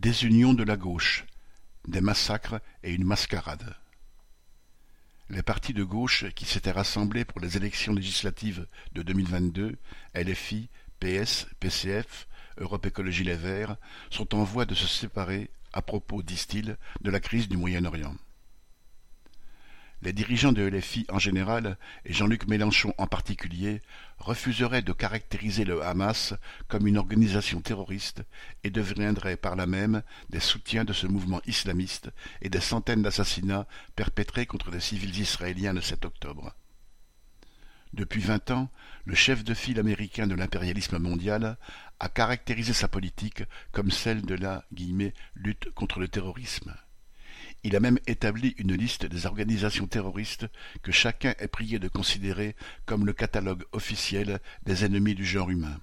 Désunion de la gauche, des massacres et une mascarade. Les partis de gauche qui s'étaient rassemblés pour les élections législatives de 2022, LFI, PS, PCF, Europe Écologie Les Verts, sont en voie de se séparer à propos, disent-ils, de la crise du Moyen-Orient. Les dirigeants de LFI en général, et Jean-Luc Mélenchon en particulier, refuseraient de caractériser le Hamas comme une organisation terroriste et deviendraient par là même des soutiens de ce mouvement islamiste et des centaines d'assassinats perpétrés contre des civils israéliens le 7 octobre. Depuis vingt ans, le chef de file américain de l'impérialisme mondial a caractérisé sa politique comme celle de la « lutte contre le terrorisme ». Il a même établi une liste des organisations terroristes que chacun est prié de considérer comme le catalogue officiel des ennemis du genre humain.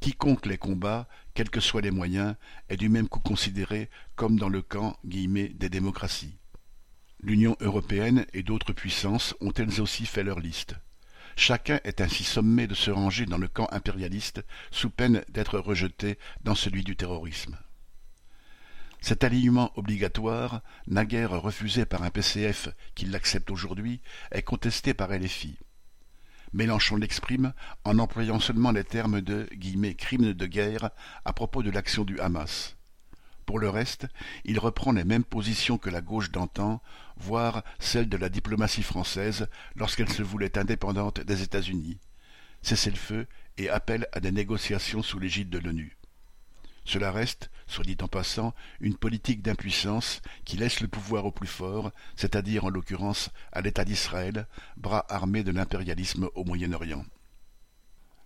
Quiconque les combat, quels que soient les moyens, est du même coup considéré comme dans le camp des démocraties. L'Union européenne et d'autres puissances ont elles aussi fait leur liste. Chacun est ainsi sommé de se ranger dans le camp impérialiste sous peine d'être rejeté dans celui du terrorisme. Cet alignement obligatoire, naguère refusé par un PCF qui l'accepte aujourd'hui, est contesté par LFI. Mélenchon l'exprime en employant seulement les termes de « crime de guerre » à propos de l'action du Hamas. Pour le reste, il reprend les mêmes positions que la gauche d'antan, voire celles de la diplomatie française lorsqu'elle se voulait indépendante des États-Unis. Cessez le feu et appelle à des négociations sous l'égide de l'ONU. Cela reste, soit dit en passant, une politique d'impuissance qui laisse le pouvoir au plus fort, c'est-à-dire en l'occurrence à l'État d'Israël, bras armé de l'impérialisme au Moyen-Orient.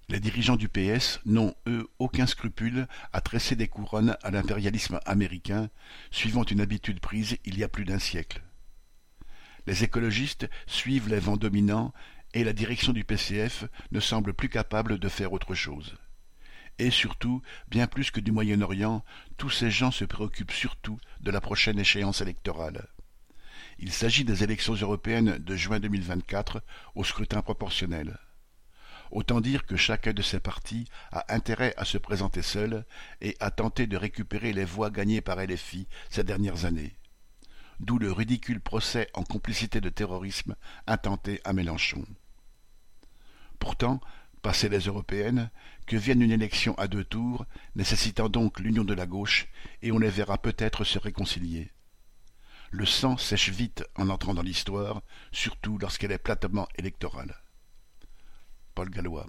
Les dirigeants du PS n'ont, eux, aucun scrupule à tresser des couronnes à l'impérialisme américain, suivant une habitude prise il y a plus d'un siècle. Les écologistes suivent les vents dominants et la direction du PCF ne semble plus capable de faire autre chose. Et surtout, bien plus que du Moyen-Orient, tous ces gens se préoccupent surtout de la prochaine échéance électorale. Il s'agit des élections européennes de juin 2024 au scrutin proportionnel. Autant dire que chacun de ces partis a intérêt à se présenter seul et à tenter de récupérer les voix gagnées par LFI ces dernières années. D'où le ridicule procès en complicité de terrorisme intenté à Mélenchon. Pourtant, Passées les européennes, que vienne une élection à deux tours, nécessitant donc l'union de la gauche, et on les verra peut-être se réconcilier. Le sang sèche vite en entrant dans l'histoire, surtout lorsqu'elle est platement électorale. Paul Gallois